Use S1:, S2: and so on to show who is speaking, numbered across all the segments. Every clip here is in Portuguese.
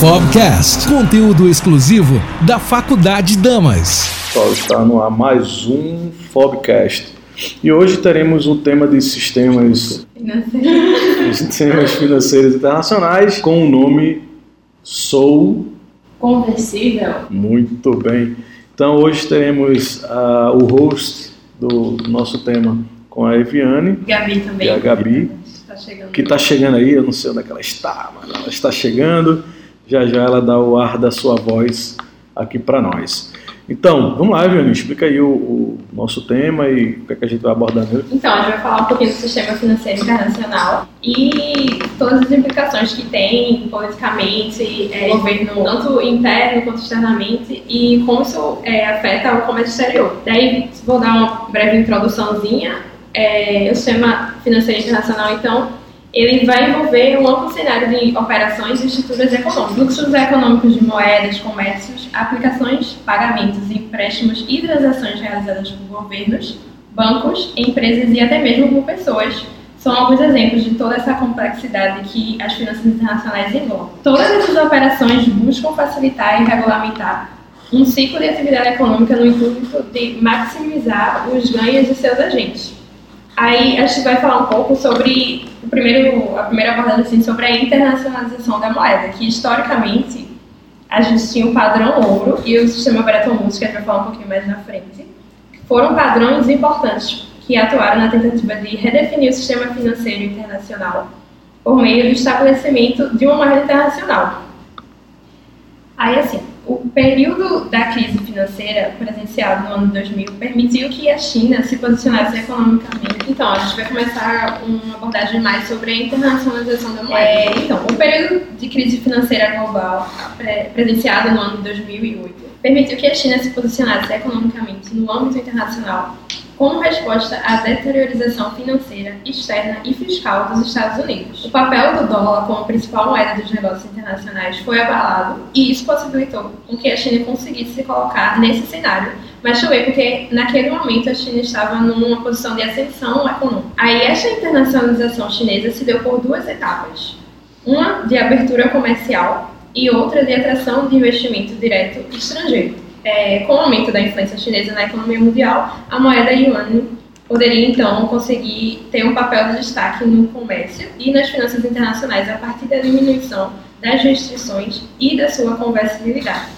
S1: Fobcast, conteúdo exclusivo da Faculdade Damas.
S2: Pessoal, está no ar mais um Fobcast. E hoje teremos um tema de sistemas
S3: Financeiro.
S2: sistemas financeiros internacionais com o nome Sou
S3: Conversível.
S2: Muito bem. Então hoje teremos ah, o host do nosso tema com a Eviane
S3: Gabi também.
S2: e a Gabi,
S3: Tá
S2: que está chegando aí, eu não sei onde é que ela está, mas ela está chegando. Já já ela dá o ar da sua voz aqui para nós. Então, vamos lá, Eviane, explica aí o, o nosso tema e o que, é que a gente vai abordar nele.
S3: Então, a gente vai falar um pouquinho do sistema financeiro internacional e todas as implicações que tem politicamente, é, governo tanto interno quanto externamente e como isso é, afeta o comércio exterior. Daí, vou dar uma breve introduçãozinha. É, o sistema financeiro internacional, então, ele vai envolver um amplo cenário de operações e estruturas econômicas, fluxos econômicos de moedas, comércios, aplicações, pagamentos, empréstimos e transações realizadas por governos, bancos, empresas e até mesmo por pessoas. São alguns exemplos de toda essa complexidade que as finanças internacionais englobam. Todas essas operações buscam facilitar e regulamentar um ciclo de atividade econômica no intuito de maximizar os ganhos de seus agentes. Aí a gente vai falar um pouco sobre o primeiro, a primeira abordagem assim, sobre a internacionalização da moeda, que historicamente a gente tinha o padrão ouro e o sistema Bretton Woods, que a gente vai falar um pouquinho mais na frente, foram padrões importantes que atuaram na tentativa de redefinir o sistema financeiro internacional por meio do estabelecimento de uma moeda internacional. Aí, assim, o período da crise financeira presenciado no ano 2000 permitiu que a China se posicionasse economicamente. Então, a gente vai começar uma abordagem mais sobre a internacionalização da moeda. É, então, o período de crise financeira global pre- presenciado no ano 2008 permitiu que a China se posicionasse economicamente no âmbito internacional como resposta à deteriorização financeira, externa e fiscal dos Estados Unidos. O papel do dólar como principal moeda dos negócios internacionais foi abalado e isso possibilitou com que a China conseguisse se colocar nesse cenário, mas também porque naquele momento a China estava numa posição de ascensão econômica. Aí essa internacionalização chinesa se deu por duas etapas. Uma de abertura comercial e outra de atração de investimento direto estrangeiro. É, com o aumento da influência chinesa na economia mundial, a moeda yuan poderia então conseguir ter um papel de destaque no comércio e nas finanças internacionais a partir da diminuição das restrições e da sua conversibilidade.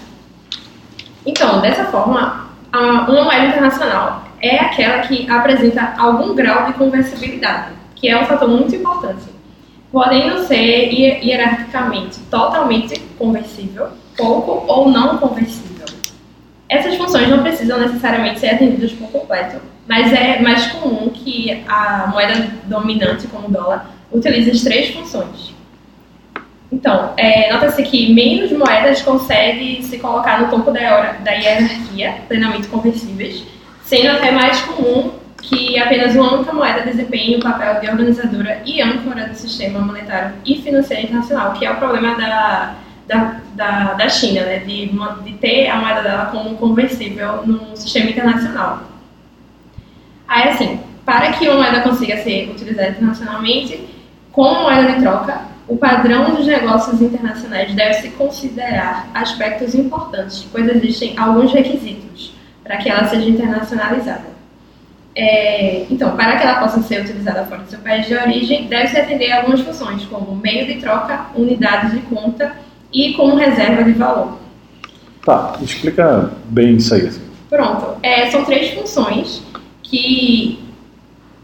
S3: Então, dessa forma, uma moeda internacional é aquela que apresenta algum grau de conversibilidade, que é um fator muito importante, podendo ser hier- hierarquicamente totalmente conversível, pouco ou não conversível. Essas funções não precisam necessariamente ser atendidas por completo, mas é mais comum que a moeda dominante, como o dólar, utilize as três funções. Então, é, nota-se que menos moedas conseguem se colocar no topo da, hierarquia, plenamente conversíveis, sendo até mais comum que apenas uma única moeda desempenhe o papel de organizadora e âncora do sistema monetário e financeiro internacional, que é o problema da, da, da, da China, né, de, de ter a moeda dela como conversível no sistema internacional. Aí, assim, para que uma moeda consiga ser utilizada internacionalmente, como moeda de troca, o padrão dos negócios internacionais deve se considerar aspectos importantes, pois existem alguns requisitos para que ela seja internacionalizada. É, então, para que ela possa ser utilizada fora do seu país de origem, deve-se atender a algumas funções, como meio de troca, unidade de conta e como reserva de valor.
S2: Tá, explica bem isso aí. assim.
S3: Pronto. É, são três funções que,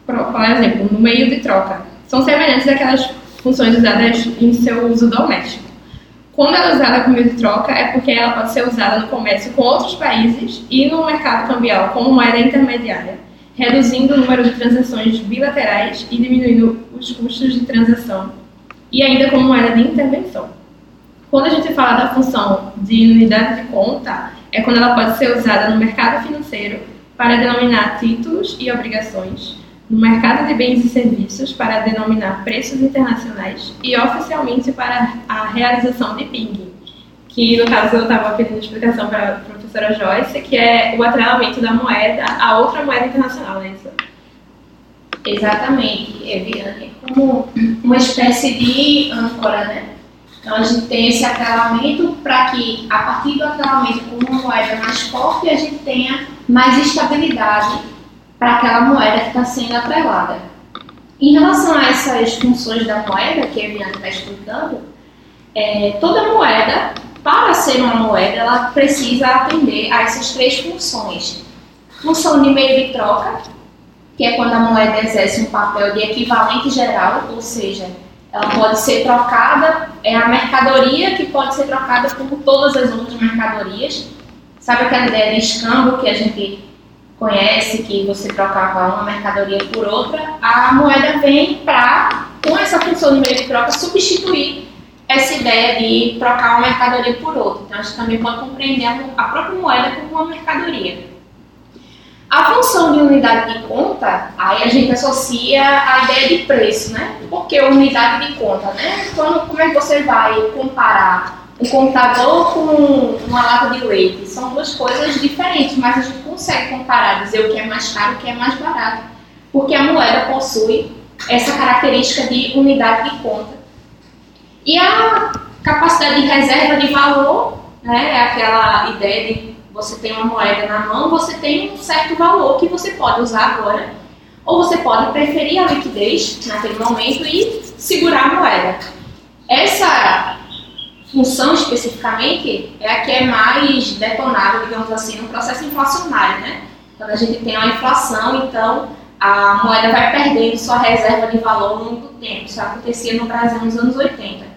S3: por por exemplo, no meio de troca, são semelhantes àquelas funções usadas em seu uso doméstico. Quando ela é usada como meio de troca, é porque ela pode ser usada no comércio com outros países e no mercado cambial como moeda intermediária, reduzindo o número de transações bilaterais e diminuindo os custos de transação, e ainda como moeda de intervenção. Quando a gente fala da função de unidade de conta, é quando ela pode ser usada no mercado financeiro para denominar títulos e obrigações, no mercado de bens e serviços para denominar preços internacionais e oficialmente para a realização de ping, que no caso eu estava pedindo explicação para a professora Joyce, que é o atrelamento da moeda a outra moeda internacional, é isso?
S4: Exatamente, Eviane. Como uma espécie de âncora, né? Então a gente tem esse atrelamento para que, a partir do atrelamento com uma moeda mais forte, a gente tenha mais estabilidade para aquela moeda que está sendo atrelada. Em relação a essas funções da moeda, que a Viviane está explicando, é, toda moeda, para ser uma moeda, ela precisa atender a essas três funções. Função de meio de troca, que é quando a moeda exerce um papel de equivalente geral, ou seja, ela pode ser trocada, é a mercadoria que pode ser trocada como todas as outras mercadorias. Sabe aquela ideia de escambo que a gente conhece, que você trocava uma mercadoria por outra? A moeda vem para, com essa função de meio de troca, substituir essa ideia de trocar uma mercadoria por outra. Então, a gente também pode compreender a própria moeda como uma mercadoria. A função de unidade de conta, aí a gente associa a ideia de preço, né? Porque unidade de conta, né? Quando, como é que você vai comparar um computador com uma lata de leite? São duas coisas diferentes, mas a gente consegue comparar, dizer o que é mais caro e o que é mais barato. Porque a moeda possui essa característica de unidade de conta. E a capacidade de reserva de valor, né? É aquela ideia de você tem uma moeda na mão, você tem um certo valor que você pode usar agora, ou você pode preferir a liquidez naquele momento e segurar a moeda. Essa função especificamente é a que é mais detonada, digamos assim, no processo inflacionário, né? Quando a gente tem uma inflação, então a moeda vai perdendo sua reserva de valor ao longo do tempo. Isso acontecia no Brasil nos anos 80.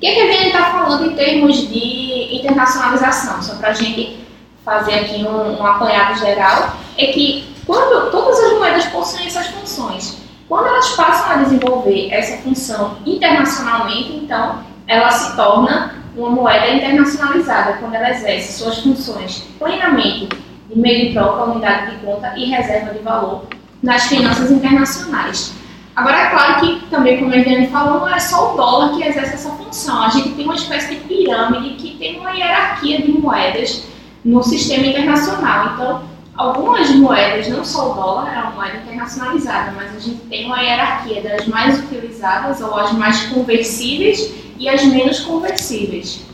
S4: O que, é que a gente está falando em termos de internacionalização? Só para a gente fazer aqui um, um apanhado geral, é que quando todas as moedas possuem essas funções, quando elas passam a desenvolver essa função internacionalmente, então ela se torna uma moeda internacionalizada, quando ela exerce suas funções plenamente de meio de troca, unidade de conta e reserva de valor nas finanças internacionais. Agora, é claro que também, como a Eliane falou, não é só o dólar que exerce essa função. A gente tem uma espécie de pirâmide que tem uma hierarquia de moedas no sistema internacional. Então, algumas moedas, não só o dólar, é uma moeda internacionalizada, mas a gente tem uma hierarquia das mais utilizadas ou as mais conversíveis e as menos conversíveis.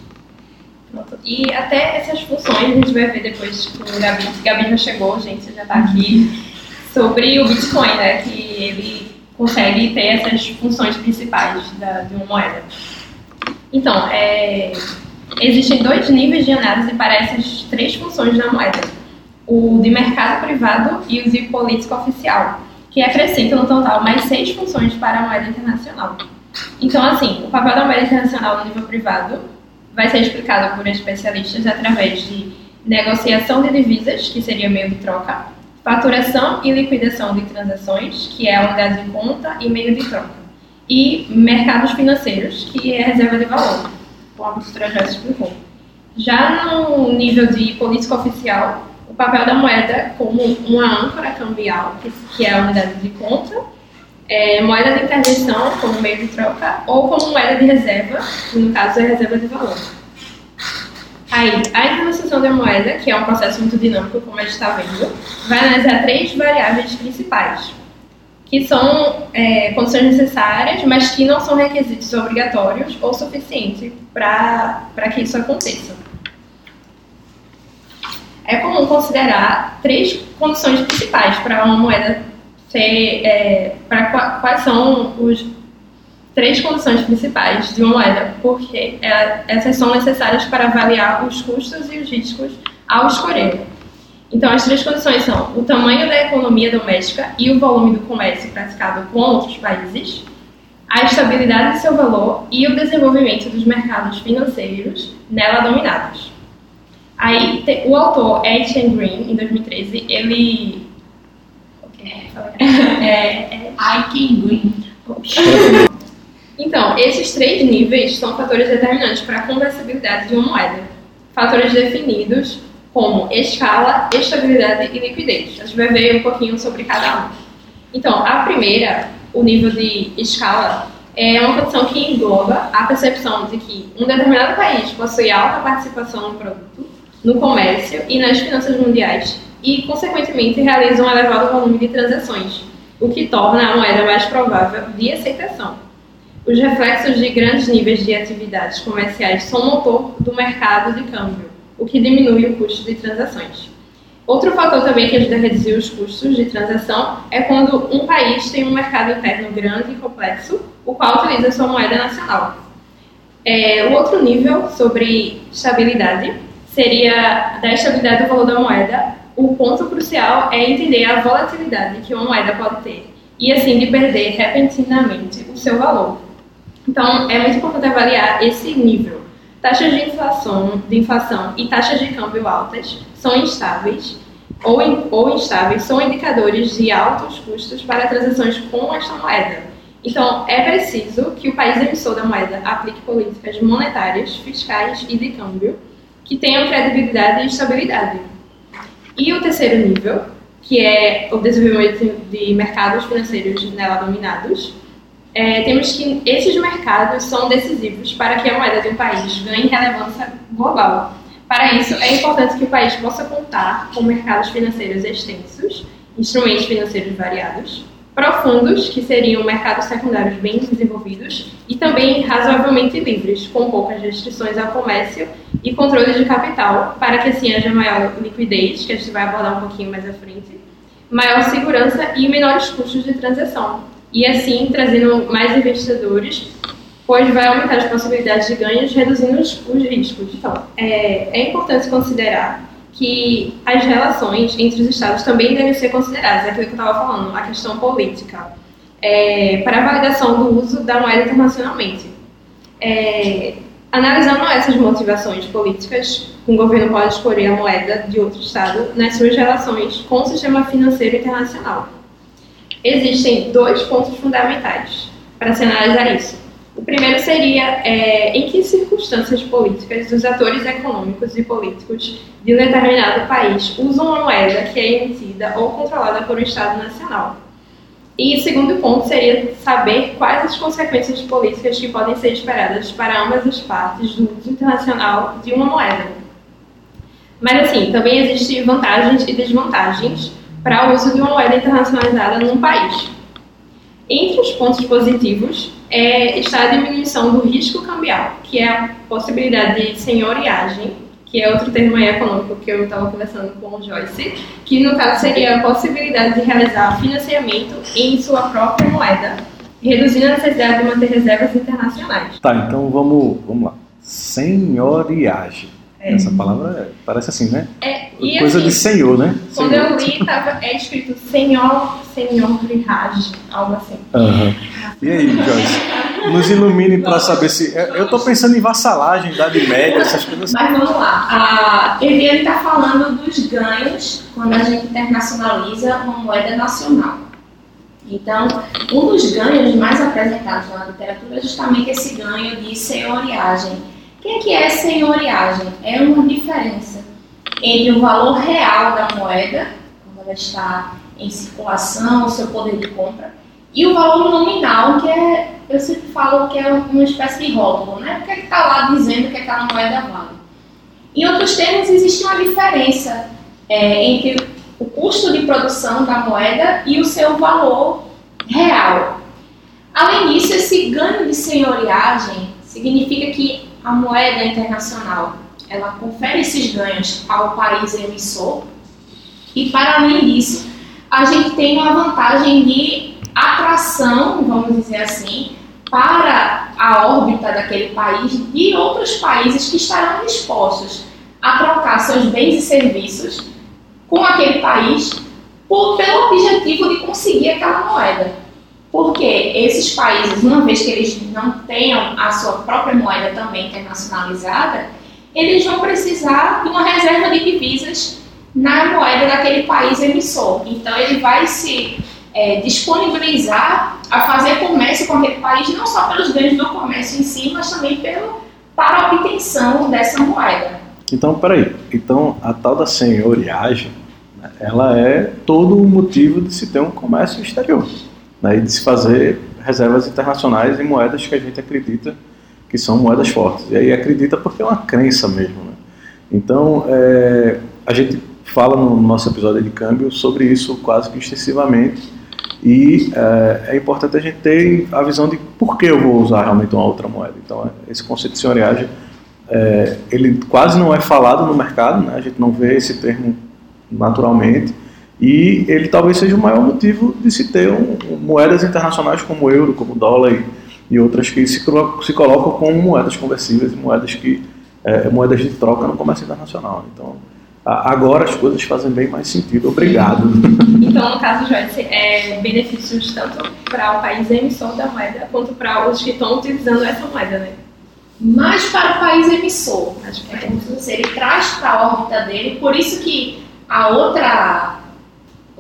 S3: E até essas funções a gente vai ver depois com o Gabi. Gabi já chegou, gente, já está aqui. Sobre o Bitcoin, né? Que ele consegue ter essas funções principais da, de uma moeda. Então, é, existem dois níveis de análise para essas três funções da moeda: o de mercado privado e o de política oficial, que acrescentam no total mais seis funções para a moeda internacional. Então, assim, o papel da moeda internacional no nível privado vai ser explicado por especialistas através de negociação de divisas, que seria meio de troca, faturação e liquidação de transações, que é a unidade de conta e meio de troca, e mercados financeiros, que é a reserva de valor, como a professora já explicou. Já no nível de política oficial, o papel da moeda como uma âncora cambial, que é a unidade de conta, é, moeda de intervenção como meio de troca, ou como moeda de reserva, que no caso é a reserva de valor. Aí, a internacionalização da moeda, que é um processo muito dinâmico, como a gente está vendo, vai analisar três variáveis principais, que são é, condições necessárias, mas que não são requisitos obrigatórios ou suficientes para que isso aconteça. É comum considerar três condições principais para uma moeda ser. É, para quais são os três condições principais de uma moeda, porque é, essas são necessárias para avaliar os custos e os riscos ao escolher. Então, as três condições são o tamanho da economia doméstica e o volume do comércio praticado com outros países, a estabilidade de seu valor e o desenvolvimento dos mercados financeiros nela dominados. Aí, o autor Ed Green, em 2013, ele.
S4: É, é, é Green.
S3: Então, esses três níveis são fatores determinantes para a conversibilidade de uma moeda. Fatores definidos como escala, estabilidade e liquidez. A gente vai ver um pouquinho sobre cada um. Então, a primeira, o nível de escala, é uma condição que engloba a percepção de que um determinado país possui alta participação no produto, no comércio e nas finanças mundiais e, consequentemente, realiza um elevado volume de transações, o que torna a moeda mais provável de aceitação. Os reflexos de grandes níveis de atividades comerciais são motor do mercado de câmbio, o que diminui o custo de transações. Outro fator também que ajuda a reduzir os custos de transação é quando um país tem um mercado interno grande e complexo, o qual utiliza sua moeda nacional. É, o outro nível sobre estabilidade seria da estabilidade do valor da moeda. O ponto crucial é entender a volatilidade que uma moeda pode ter e assim de perder repentinamente o seu valor. Então, é muito importante avaliar esse nível. Taxas de inflação, de inflação e taxas de câmbio altas são instáveis ou, in, ou instáveis são indicadores de altos custos para transações com esta moeda. Então, é preciso que o país emissor da moeda aplique políticas monetárias, fiscais e de câmbio que tenham credibilidade e estabilidade. E o terceiro nível, que é o desenvolvimento de mercados financeiros nela dominados, é, temos que esses mercados são decisivos para que a moeda de um país ganhe relevância global. Para isso, é importante que o país possa contar com mercados financeiros extensos, instrumentos financeiros variados, profundos, que seriam mercados secundários bem desenvolvidos, e também razoavelmente livres, com poucas restrições ao comércio e controle de capital, para que assim haja maior liquidez, que a gente vai abordar um pouquinho mais à frente, maior segurança e menores custos de transação, e assim trazendo mais investidores, pois vai aumentar as possibilidades de ganhos, reduzindo os, os riscos. Então, é, é importante considerar que as relações entre os estados também devem ser consideradas, é aquilo que eu estava falando, a questão política, é, para a validação do uso da moeda internacionalmente. É, analisando essas motivações políticas, um governo pode escolher a moeda de outro estado nas suas relações com o sistema financeiro internacional existem dois pontos fundamentais para se analisar isso. O primeiro seria é, em que circunstâncias políticas os atores econômicos e políticos de um determinado país usam uma moeda que é emitida ou controlada por um Estado nacional. E o segundo ponto seria saber quais as consequências políticas que podem ser esperadas para ambas as partes do uso internacional de uma moeda. Mas assim, também existem vantagens e desvantagens para o uso de uma moeda internacionalizada num país. Entre os pontos positivos é, está a diminuição do risco cambial, que é a possibilidade de senhoriagem, que é outro termo econômico que eu estava conversando com o Joyce, que no caso seria a possibilidade de realizar financiamento em sua própria moeda, reduzindo a necessidade de manter reservas internacionais.
S2: Tá, então vamos, vamos lá. Senhoriagem. É. Essa palavra é, parece assim, né?
S3: É,
S2: Coisa
S3: assim,
S2: de senhor, né?
S3: Quando senhor. eu li, tava, é escrito senhor, senhor Rihaj, algo assim.
S2: Uhum. E aí, Joyce? Nos ilumine para saber se. Eu estou pensando em vassalagem, idade média, essas coisas.
S4: Mas vamos lá. A Eliane está falando dos ganhos quando a gente internacionaliza uma moeda nacional. Então, um dos ganhos mais apresentados na literatura é justamente esse ganho de senhoriagem o que é senhoriagem? É uma diferença entre o valor real da moeda, quando ela está em circulação, o seu poder de compra, e o valor nominal, que é, eu sempre falo que é uma espécie de rótulo, né? O que é está lá dizendo que aquela moeda vale. Em outros termos, existe uma diferença é, entre o custo de produção da moeda e o seu valor real. Além disso, esse ganho de senhoriagem significa que a moeda internacional ela confere esses ganhos ao país emissor e para além disso a gente tem uma vantagem de atração, vamos dizer assim, para a órbita daquele país de outros países que estarão dispostos a trocar seus bens e serviços com aquele país por, pelo objetivo de conseguir aquela moeda. Porque esses países, uma vez que eles não tenham a sua própria moeda também internacionalizada, eles vão precisar de uma reserva de divisas na moeda daquele país emissor. Então, ele vai se é, disponibilizar a fazer comércio com aquele país, não só pelos ganhos do comércio em si, mas também pelo, para a obtenção dessa moeda.
S2: Então, peraí. Então, a tal da senhoriagem, né, ela é todo o motivo de se ter um comércio exterior né, e de se fazer reservas internacionais em moedas que a gente acredita que são moedas fortes. E aí acredita porque é uma crença mesmo. Né? Então, é, a gente fala no nosso episódio de câmbio sobre isso quase que extensivamente, E é, é, importante a gente ter a visão de por que eu vou usar realmente uma outra moeda. Então, esse conceito de senhoriagem, é, ele quase não é falado no mercado, né? a gente não vê esse termo naturalmente, e ele talvez seja o maior motivo de se ter um, moedas internacionais como o euro, como o dólar e, e outras que se, se, colocam como moedas conversíveis e moedas que é, moedas de troca no comércio internacional. Então, agora as coisas fazem bem mais sentido. Obrigado.
S3: Então, no caso, Joyce, é benefícios tanto para o país emissor da moeda quanto para os que estão utilizando essa moeda, né?
S4: Mais para o país emissor. Acho que é como se ele traz para a órbita dele, por isso que a outra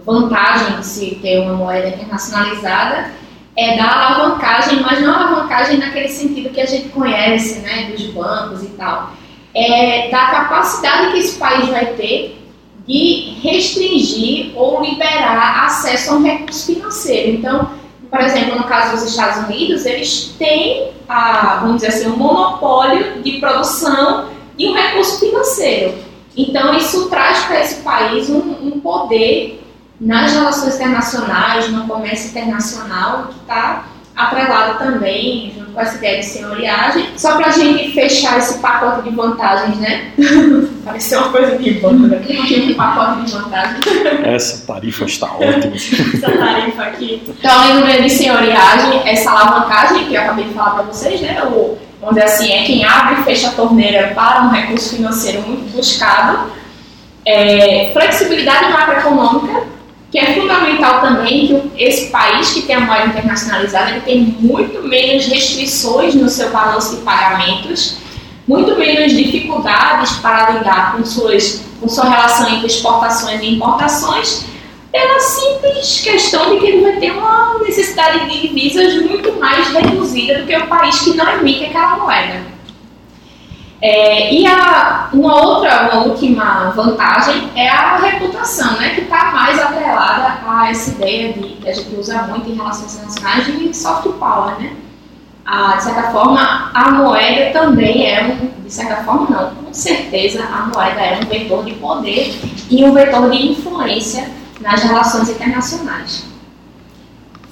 S4: vantagem de se ter uma moeda internacionalizada é dar alavancagem, mas não alavancagem naquele sentido que a gente conhece, né, dos bancos e tal. É da capacidade que esse país vai ter de restringir ou liberar acesso a um recurso financeiro. Então, por exemplo, no caso dos Estados Unidos, eles têm, a, vamos dizer assim, um monopólio de produção de um recurso financeiro. Então, isso traz para esse país um, um, poder nas relações internacionais, no comércio internacional, que está atrelado também, junto com essa ideia de senhoriagem. Só para a gente fechar esse pacote de vantagens, né? Pareceu uma coisa de banco daqui, né? um pacote de vantagens.
S2: Essa tarifa está ótima.
S4: essa tarifa aqui. Então, além do de senhoriagem, essa alavancagem que eu acabei de falar para vocês, né? O, vamos dizer assim, é quem abre e fecha a torneira para um recurso financeiro muito buscado. É, flexibilidade macroeconômica, que é fundamental também que esse país que tem a moeda internacionalizada ele tem muito menos restrições no seu balanço de pagamentos, muito menos dificuldades para lidar com, suas, com sua relação entre exportações e importações, pela simples questão de que ele vai ter uma necessidade de divisas muito mais reduzida do que o país que não emite aquela moeda. É, e a, uma outra, uma última vantagem é a reputação, né, que está a essa ideia de, que a gente usa muito em relações internacionais de soft power. Né? Ah, de certa forma, a moeda também é um, de certa forma não, com certeza a moeda é um vetor de poder e um vetor de influência nas relações internacionais.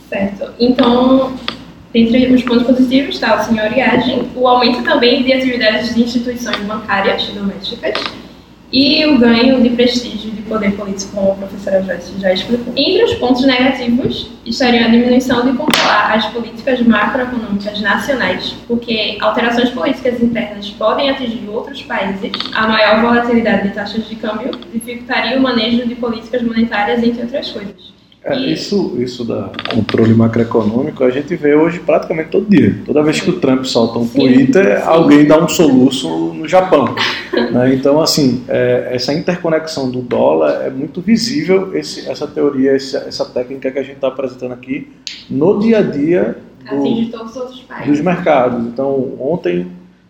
S3: Certo. Então, Dentre os pontos positivos está a senhoriagem, o aumento também de atividades de instituições bancárias domésticas e o ganho de prestígio de poder político, como a professora Joyce já explicou. Entre os pontos negativos estariam a diminuição de controlar as políticas macroeconômicas nacionais, porque alterações políticas internas podem atingir outros países, a maior volatilidade de taxas de câmbio dificultaria o manejo de políticas monetárias, entre outras coisas.
S2: É, isso, isso da controle macroeconômico a gente vê hoje praticamente todo dia. Toda vez que o Trump solta um Twitter, alguém dá um soluço no Japão. né? Então, assim, é, essa interconexão do dólar é muito visível, esse, essa teoria, essa, essa técnica que a gente está apresentando aqui no dia a dia
S3: do,
S2: dos mercados. Então, ontem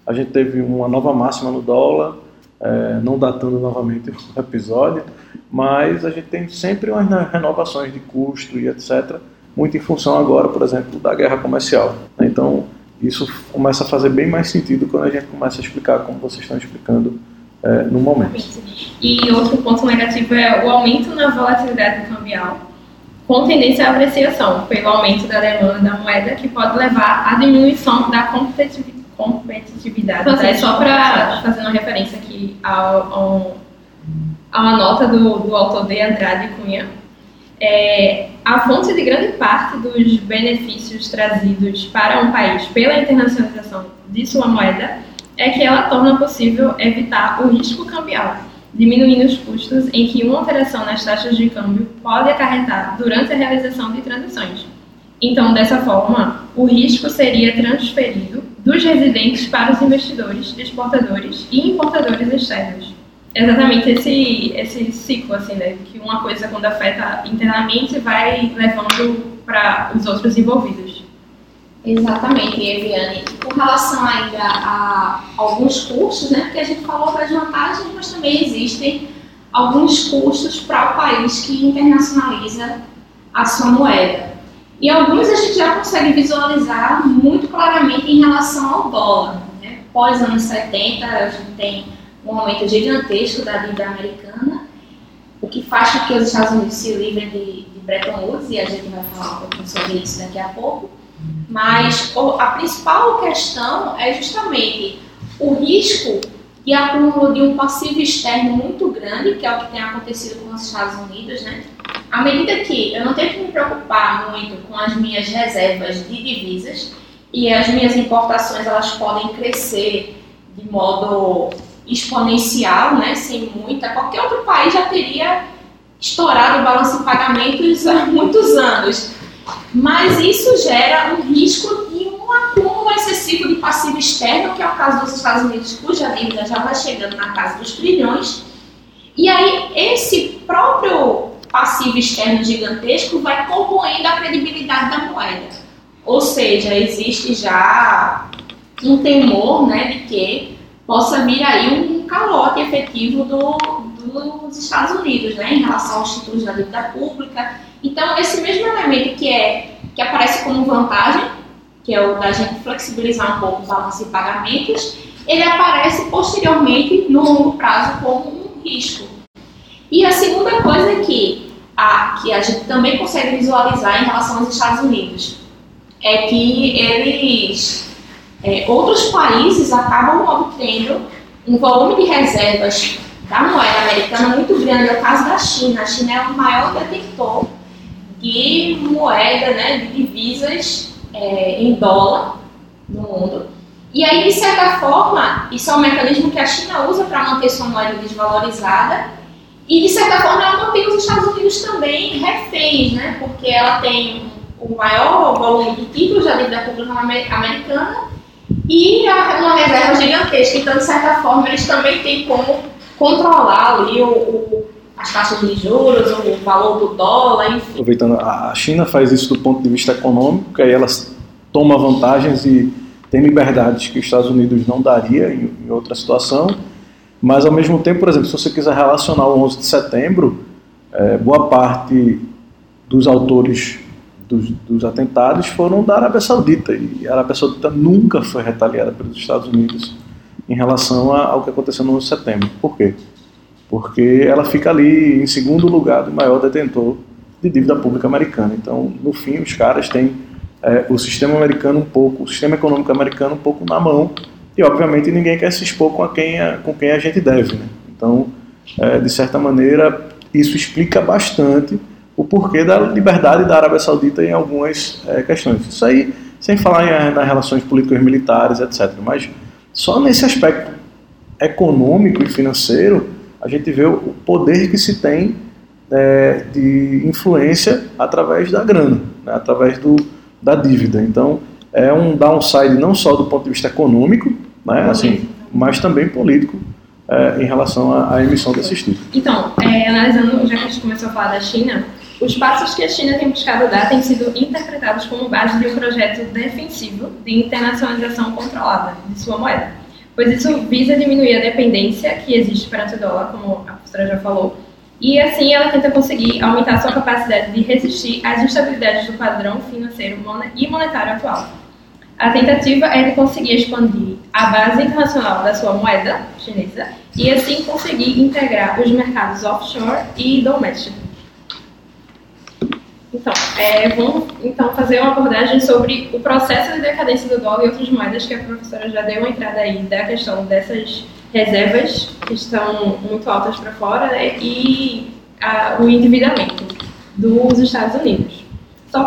S2: a gente teve uma nova máxima no dólar, é, não datando novamente o episódio, mas a gente tem sempre umas renovações de custo e etc., muito em função agora, por exemplo, da guerra comercial. Então, isso começa a fazer bem mais sentido quando a gente começa a explicar como vocês estão explicando é, no momento.
S3: E outro ponto negativo é o aumento na volatilidade cambial, com tendência à apreciação, pelo aumento da demanda da moeda, que pode levar à diminuição da competitividade. Então, assim, só para fazer uma referência aqui ao, ao a uma nota do, do autor de Andrade Cunha. É, a fonte de grande parte dos benefícios trazidos para um país pela internacionalização de sua moeda é que ela torna possível evitar o risco cambial, diminuindo os custos em que uma alteração nas taxas de câmbio pode acarretar durante a realização de transações. Então, dessa forma, o risco seria transferido dos residentes para os investidores, exportadores e importadores externos exatamente esse, esse ciclo, assim, né? Que uma coisa, quando afeta internamente, vai levando para os outros envolvidos.
S4: Exatamente, Eviane. Com relação ainda a alguns custos, né? Porque a gente falou das vantagens, mas também existem alguns custos para o país que internacionaliza a sua moeda. E alguns a gente já consegue visualizar muito claramente em relação ao dólar. Né? Pós anos 70, a gente tem um aumento gigantesco da dívida americana, o que faz com que os Estados Unidos se livrem de, de Bretton Woods, e a gente vai falar um pouquinho sobre isso daqui a pouco. Mas a principal questão é justamente o risco de acúmulo de um passivo externo muito grande, que é o que tem acontecido com os Estados Unidos, né? À medida que eu não tenho que me preocupar muito com as minhas reservas de divisas e as minhas importações elas podem crescer de modo exponencial, né, sem muita, qualquer outro país já teria estourado o balanço de pagamentos há muitos anos. Mas isso gera um risco excessivo de passivo externo, que é o caso dos Estados Unidos, cuja dívida já vai chegando na casa dos trilhões. E aí, esse próprio passivo externo gigantesco vai corroendo a credibilidade da moeda. Ou seja, existe já um temor né, de que possa vir aí um calote efetivo do, dos Estados Unidos né, em relação aos títulos da dívida pública. Então, esse mesmo elemento que, é, que aparece como vantagem, que é o da gente flexibilizar um pouco o balanço de pagamentos, ele aparece posteriormente no longo prazo como um risco. E a segunda coisa é que a, que a gente também consegue visualizar em relação aos Estados Unidos é que eles, é, outros países acabam obtendo um volume de reservas da moeda americana muito grande. É o caso da China. A China é o maior detentor de moeda, né, de divisas é, em dólar no mundo. E aí, de certa forma, isso é um mecanismo que a China usa para manter sua moeda desvalorizada. E, de certa forma, ela mantém os Estados Unidos também reféns, né? Porque ela tem o maior volume de títulos da dívida pública americana e uma reserva gigantesca. Então, de certa forma, eles também têm como controlar ali o, o, as taxas de juros, o valor do dólar, enfim.
S2: Aproveitando, a China faz isso do ponto de vista econômico, que aí ela toma vantagens e tem liberdades que os Estados Unidos não daria em, em outra situação, mas ao mesmo tempo, por exemplo, se você quiser relacionar o 11 de setembro, é, boa parte dos autores dos, dos, atentados foram da Arábia Saudita e a Arábia Saudita nunca foi retaliada pelos Estados Unidos em relação a, ao que aconteceu no 11 de setembro. Por quê? Porque ela fica ali em segundo lugar do maior detentor de dívida pública americana. Então, no fim, os caras têm é, o sistema americano um pouco, o sistema econômico americano um pouco na mão e, obviamente, ninguém quer se expor com, a quem, a, com quem a gente deve. Né? Então, é, de certa maneira, isso explica bastante o porquê da liberdade da Arábia Saudita em algumas é, questões. Isso aí, sem falar em, nas relações políticas militares, etc. Mas só nesse aspecto econômico e financeiro, a gente vê o poder que se tem é, de influência através da grana, né, através do, da dívida. Então, é um downside não só do ponto de vista econômico, né, assim, mas também político é, em relação à, à, emissão desses títulos.
S3: Então, é, analisando, já que a gente começou a falar da China, os passos que a China tem buscado dar têm sido interpretados como base de um projeto defensivo de internacionalização controlada de sua moeda, pois isso visa diminuir a dependência que existe perante o dólar, como a professora já falou, e assim ela tenta conseguir aumentar sua capacidade de resistir às instabilidades do padrão financeiro e monetário atual. A tentativa é de conseguir expandir a base internacional da sua moeda chinesa e assim conseguir integrar os mercados offshore e domésticos então, é, vamos então fazer uma abordagem sobre o processo de decadência do dólar e outras moedas, que a professora já deu uma entrada aí da questão dessas reservas que estão muito altas para fora né, e a, o endividamento dos Estados Unidos. Só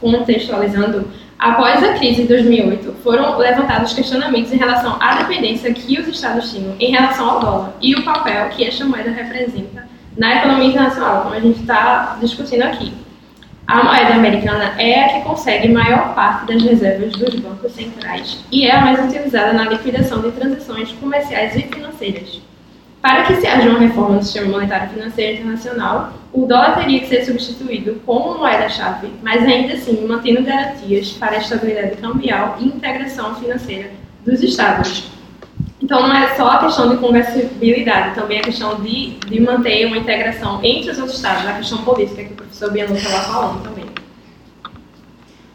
S3: contextualizando, após a crise de 2008, foram levantados questionamentos em relação à dependência que os Estados tinham em relação ao dólar e o papel que esta moeda representa na economia internacional, como a gente está discutindo aqui. A moeda americana é a que consegue maior parte das reservas dos bancos centrais e é a mais utilizada na liquidação de transações comerciais e financeiras. Para que se haja uma reforma do sistema monetário financeiro internacional, o dólar teria que ser substituído como moeda-chave, mas ainda assim mantendo garantias para a estabilidade cambial e integração financeira dos Estados, então, não é só a questão de conversibilidade, também a questão de, de manter uma integração entre os outros estados, a questão política que o professor Bianu estava falando também.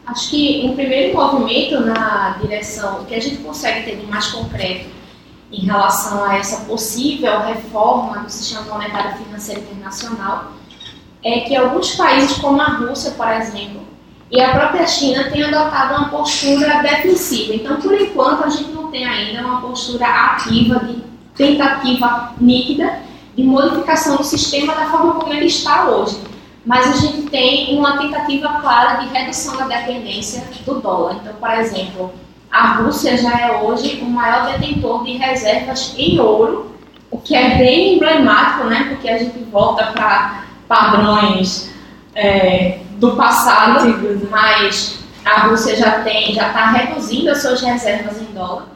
S4: Acho que um primeiro movimento na direção que a gente consegue ter de mais concreto em relação a essa possível reforma do sistema monetário financeiro internacional é que alguns países, como a Rússia, por exemplo, e a própria China têm adotado uma postura defensiva. Então, por enquanto, a gente não tem ainda uma postura ativa de tentativa nítida de modificação do sistema da forma como ele está hoje. Mas a gente tem uma tentativa clara de redução da dependência do dólar. Então, por exemplo, a Rússia já é hoje o maior detentor de reservas em ouro, o que é bem emblemático, né? Porque a gente volta para padrões é, do passado, mas a Rússia já tem, já está reduzindo as suas reservas em dólar.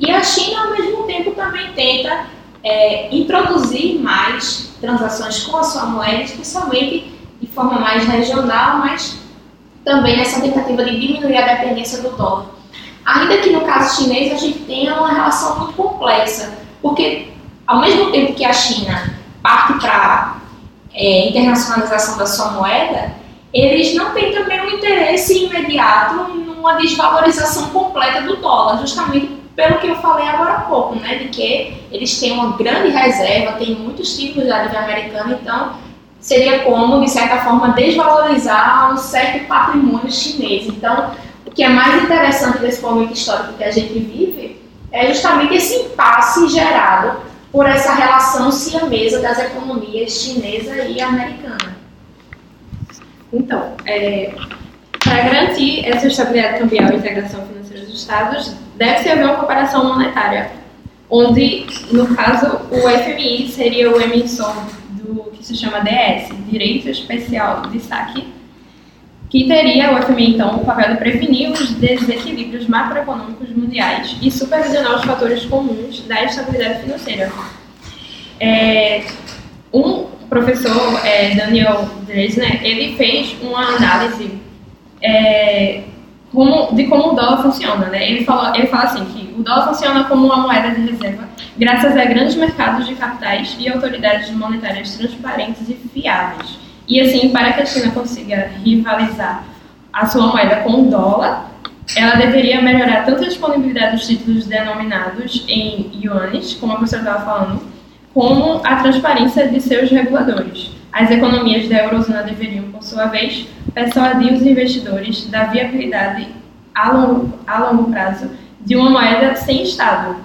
S4: E a China, ao mesmo tempo, também tenta é, introduzir mais transações com a sua moeda, especialmente de forma mais regional, mas também nessa tentativa de diminuir a dependência do dólar. Ainda que no caso chinês a gente tenha uma relação muito complexa, porque ao mesmo tempo que a China parte para é, internacionalização da sua moeda, eles não têm também um interesse imediato numa desvalorização completa do dólar, justamente pelo que eu falei agora há pouco, né, de que eles têm uma grande reserva, tem muitos tipos de ativo americano, então seria como, de certa forma, desvalorizar um certo patrimônio chinês. Então, o que é mais interessante desse momento histórico que a gente vive é justamente esse impasse gerado por essa relação siamesa das economias chinesa e americana.
S3: Então, é, para garantir essa estabilidade cambial e integração financeira dos Estados, deve-se haver uma cooperação monetária, onde, no caso, o FMI seria o emissor do que se chama DS, Direito Especial de Saque, que teria o FMI, então, o papel de prevenir os desequilíbrios macroeconômicos mundiais e supervisionar os fatores comuns da estabilidade financeira. É, um professor, é, Daniel Dresner, ele fez uma análise é, como, de como o dólar funciona. Né? Ele, fala, ele fala assim que o dólar funciona como uma moeda de reserva graças a grandes mercados de capitais e autoridades monetárias transparentes e fiáveis. E assim, para que a China consiga rivalizar a sua moeda com o dólar, ela deveria melhorar tanto a disponibilidade dos títulos denominados em yuanes, como a professora estava falando, como a transparência de seus reguladores. As economias da eurozona deveriam, por sua vez, persuadir os investidores da viabilidade a longo, a longo prazo de uma moeda sem Estado.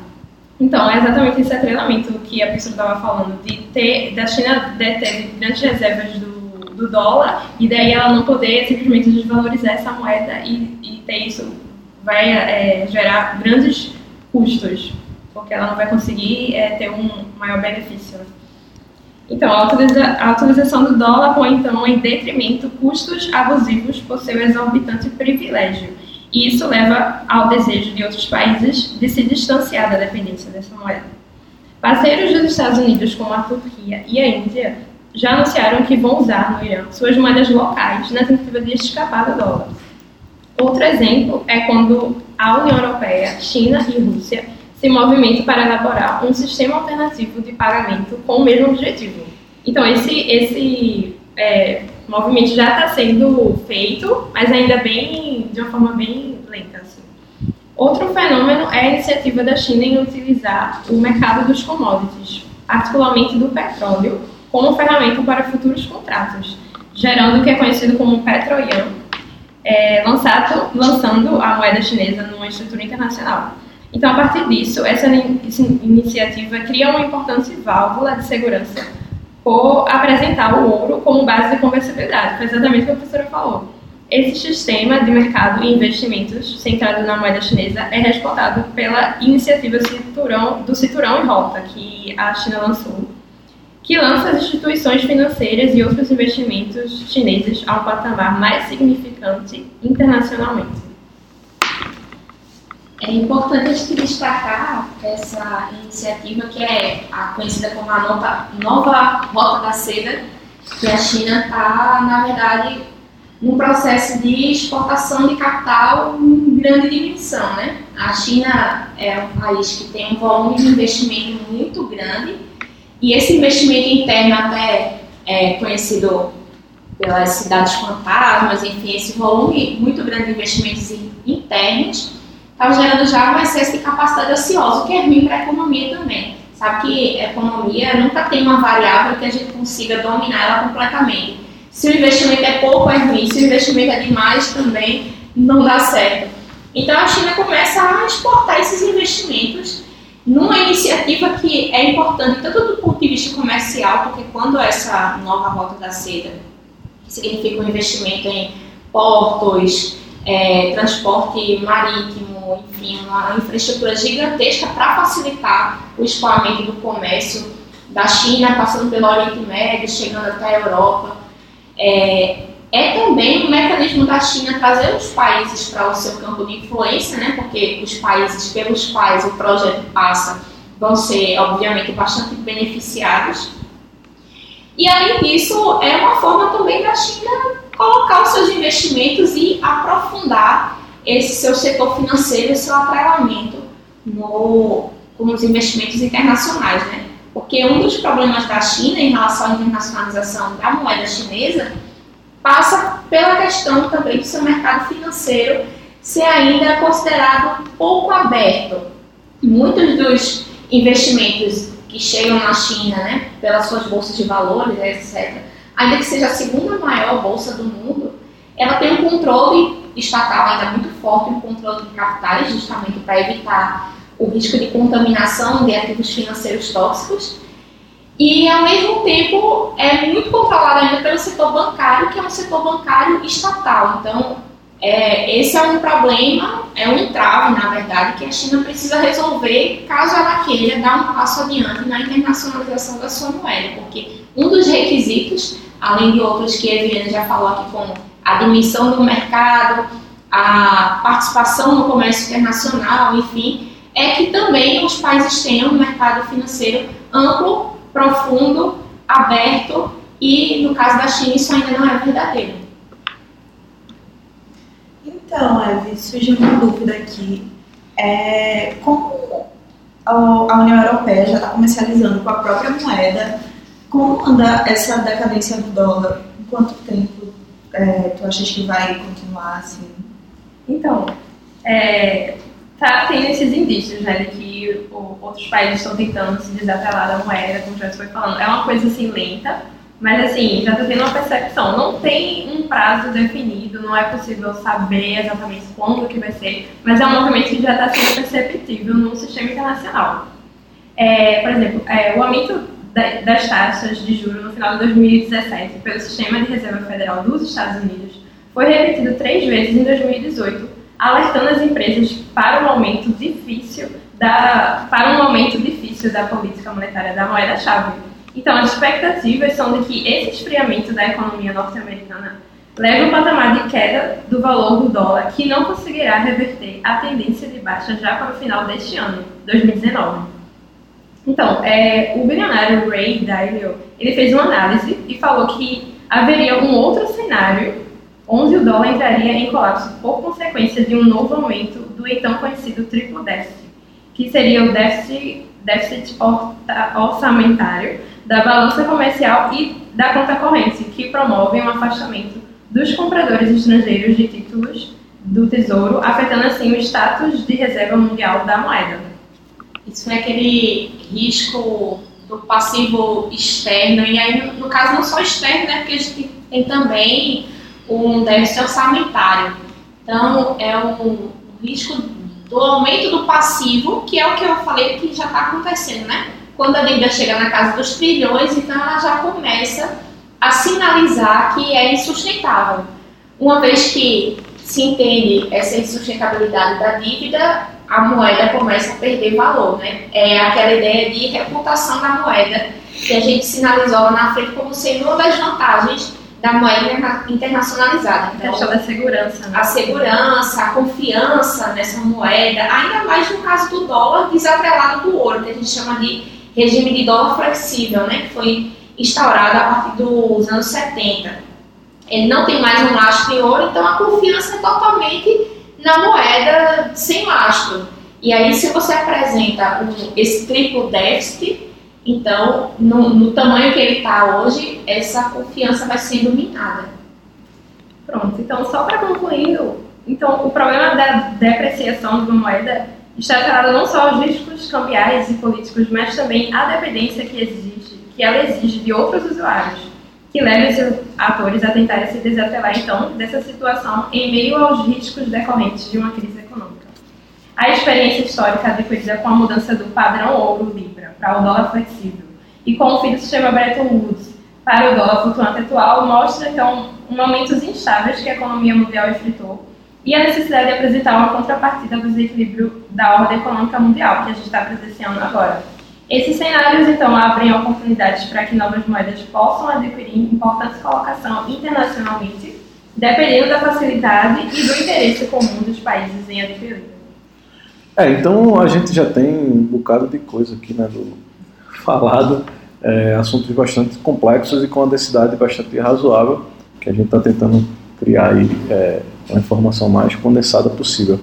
S3: Então, é exatamente esse atrelamento que a pessoa estava falando, de ter, da China deter grandes reservas do, do dólar e daí ela não poder simplesmente desvalorizar essa moeda e, e ter isso vai é, gerar grandes custos, porque ela não vai conseguir é, ter um maior benefício. Então, a, utiliza a utilização do dólar põe, então, em detrimento custos abusivos por seu exorbitante privilégio. E isso leva ao desejo de outros países de se distanciar da dependência dessa moeda. Parceiros dos Estados Unidos, como a Turquia e a Índia, já anunciaram que vão usar no Irã suas moedas locais na tentativa de escapar do dólar. Outro exemplo é quando a União Europeia, China e Rússia se movimenta para elaborar um sistema alternativo de pagamento com o mesmo objetivo. Então, esse, esse é, movimento já está sendo feito, mas ainda bem de uma forma bem lenta. Assim. Outro fenômeno é a iniciativa da China em utilizar o mercado dos commodities, particularmente do petróleo, como ferramenta para futuros contratos, gerando o que é conhecido como Petroyan, é, lançado, lançando a moeda chinesa numa estrutura internacional. Então, a partir disso, essa iniciativa cria uma importante válvula de segurança por apresentar o ouro como base de conversibilidade, foi exatamente o que a professora falou. Esse sistema de mercado e investimentos centrado na moeda chinesa é respaldado pela iniciativa cinturão, do Cinturão e Rota, que a China lançou, que lança as instituições financeiras e outros investimentos chineses a um patamar mais significante internacionalmente.
S4: É importante destacar essa iniciativa que é a conhecida como a nova, nova Rota da Seda, que a China está, na verdade, num processo de exportação de capital em grande dimensão. Né? A China é um país que tem um volume de investimento muito grande e esse investimento interno até é conhecido pelas cidades fantasmas, enfim, esse volume muito grande de investimentos internos estava gerando já um excesso de capacidade ociosa, o que é ruim para a economia também. Sabe que a economia nunca tem uma variável que a gente consiga dominar ela completamente. Se o investimento é pouco, é ruim. Se o investimento é demais, também não dá certo. Então a China começa a exportar esses investimentos numa iniciativa que é importante tanto do ponto de vista comercial, porque quando essa nova rota da seda significa um investimento em portos, é, transporte marítimo, enfim, uma infraestrutura gigantesca para facilitar o escoamento do comércio da China, passando pelo Oriente Médio, chegando até a Europa. É, é também um mecanismo da China trazer os países para o seu campo de influência, né, porque os países pelos quais o projeto passa vão ser, obviamente, bastante beneficiados. E, além disso, é uma forma também da China colocar os seus investimentos e aprofundar esse seu setor financeiro, esse seu atrelamento no, com os investimentos internacionais, né? Porque um dos problemas da China em relação à internacionalização da moeda chinesa passa pela questão também do seu mercado financeiro ser ainda considerado pouco aberto. Muitos dos investimentos que chegam na China, né, pelas suas bolsas de valores, etc., ainda que seja a segunda maior bolsa do mundo, ela tem um controle estatal ainda muito forte, um controle de capitais, justamente para evitar o risco de contaminação de ativos financeiros tóxicos e, ao mesmo tempo, é muito controlado ainda pelo setor bancário, que é um setor bancário estatal. Então, é, esse é um problema, é um entrave, na verdade, que a China precisa resolver caso ela queira dar um passo adiante na internacionalização da sua moeda, porque um dos requisitos, além de outros que a Eviane já falou aqui, como a dimensão do mercado, a participação no comércio internacional, enfim, é que também os países tenham um mercado financeiro amplo profundo, aberto e, no caso da China, isso ainda não é verdadeiro.
S5: Então, Eve, surgiu uma dúvida aqui. É, como a União Europeia já está comercializando com a própria moeda, como anda essa decadência do dólar? Em quanto tempo é, tu achas que vai continuar assim?
S3: Então, é, tá tendo esses indícios, né, de que outros países estão tentando se desatrelar da moeda, como já foi falando. É uma coisa assim lenta, mas assim, já está tendo uma percepção. Não tem um prazo definido, não é possível saber exatamente quando que vai ser, mas é um movimento que já está sendo perceptível no sistema internacional. É, por exemplo, é, o aumento das taxas de juros no final de 2017 pelo Sistema de Reserva Federal dos Estados Unidos foi repetido três vezes em 2018 alertando as empresas para um aumento difícil da, para um aumento difícil da política monetária da moeda-chave. Então, as expectativas são de que esse esfriamento da economia norte-americana leve um patamar de queda do valor do dólar que não conseguirá reverter a tendência de baixa já para o final deste ano, 2019. Então, é, o bilionário Ray Dalio, ele fez uma análise e falou que haveria um outro cenário onde o dólar entraria em colapso por consequência de um novo aumento do então conhecido triplo déficit, que seria o déficit, déficit orçamentário, da balança comercial e da conta corrente, que promovem um afastamento dos compradores estrangeiros de títulos do Tesouro, afetando assim o status de reserva mundial da moeda.
S4: Isso é aquele risco do passivo externo, e aí no, caso não só externo, né, porque a gente tem também um déficit orçamentário. Então, é um risco do aumento do passivo, que é o que eu falei que já está acontecendo, né? Quando a dívida chega na casa dos trilhões, então ela já começa a sinalizar que é insustentável. Uma vez que se entende essa insustentabilidade da dívida, a moeda começa a perder valor, né? É aquela ideia de reputação da moeda que a gente sinalizou lá na frente como sendo uma das vantagens da moeda internacionalizada.
S3: Então, a da segurança. Né?
S4: A segurança, a confiança nessa moeda, ainda mais no caso do dólar desatrelado do ouro, que a gente chama de regime de dólar flexível, né, que foi instaurado a partir dos anos 70. Ele não tem mais um lastro em ouro, então a confiança é totalmente na moeda sem lastro. E aí, se você apresenta um, esse triplo déficit, então, no, no tamanho que ele está hoje, essa confiança vai sendo minada.
S3: Pronto, então só para concluir, então o problema da depreciação de uma moeda está atrelado não só aos riscos cambiais e políticos, mas também à dependência que exige, que ela exige de outros usuários, que leve os atores a tentarem se desatrelar, então, dessa situação em meio aos riscos decorrentes de uma crise econômica. A experiência histórica adquirida com a mudança do padrão ouro-libra para o dólar flexível e com o fim do sistema Bretton Woods para o dólar flutuante atual mostra, então, momentos instáveis que a economia mundial enfrentou e a necessidade de apresentar uma contrapartida do desequilíbrio da ordem econômica mundial que a gente está presenciando agora. Esses cenários, então, abrem oportunidades para que novas moedas possam adquirir importante colocação internacionalmente, dependendo da facilidade e do interesse comum dos países em adquirir.
S2: É, então a gente já tem um bocado de coisa aqui, né, do falado, é, assuntos bastante complexos e com uma densidade bastante razoável, que a gente está tentando criar aí é, uma informação mais condensada possível.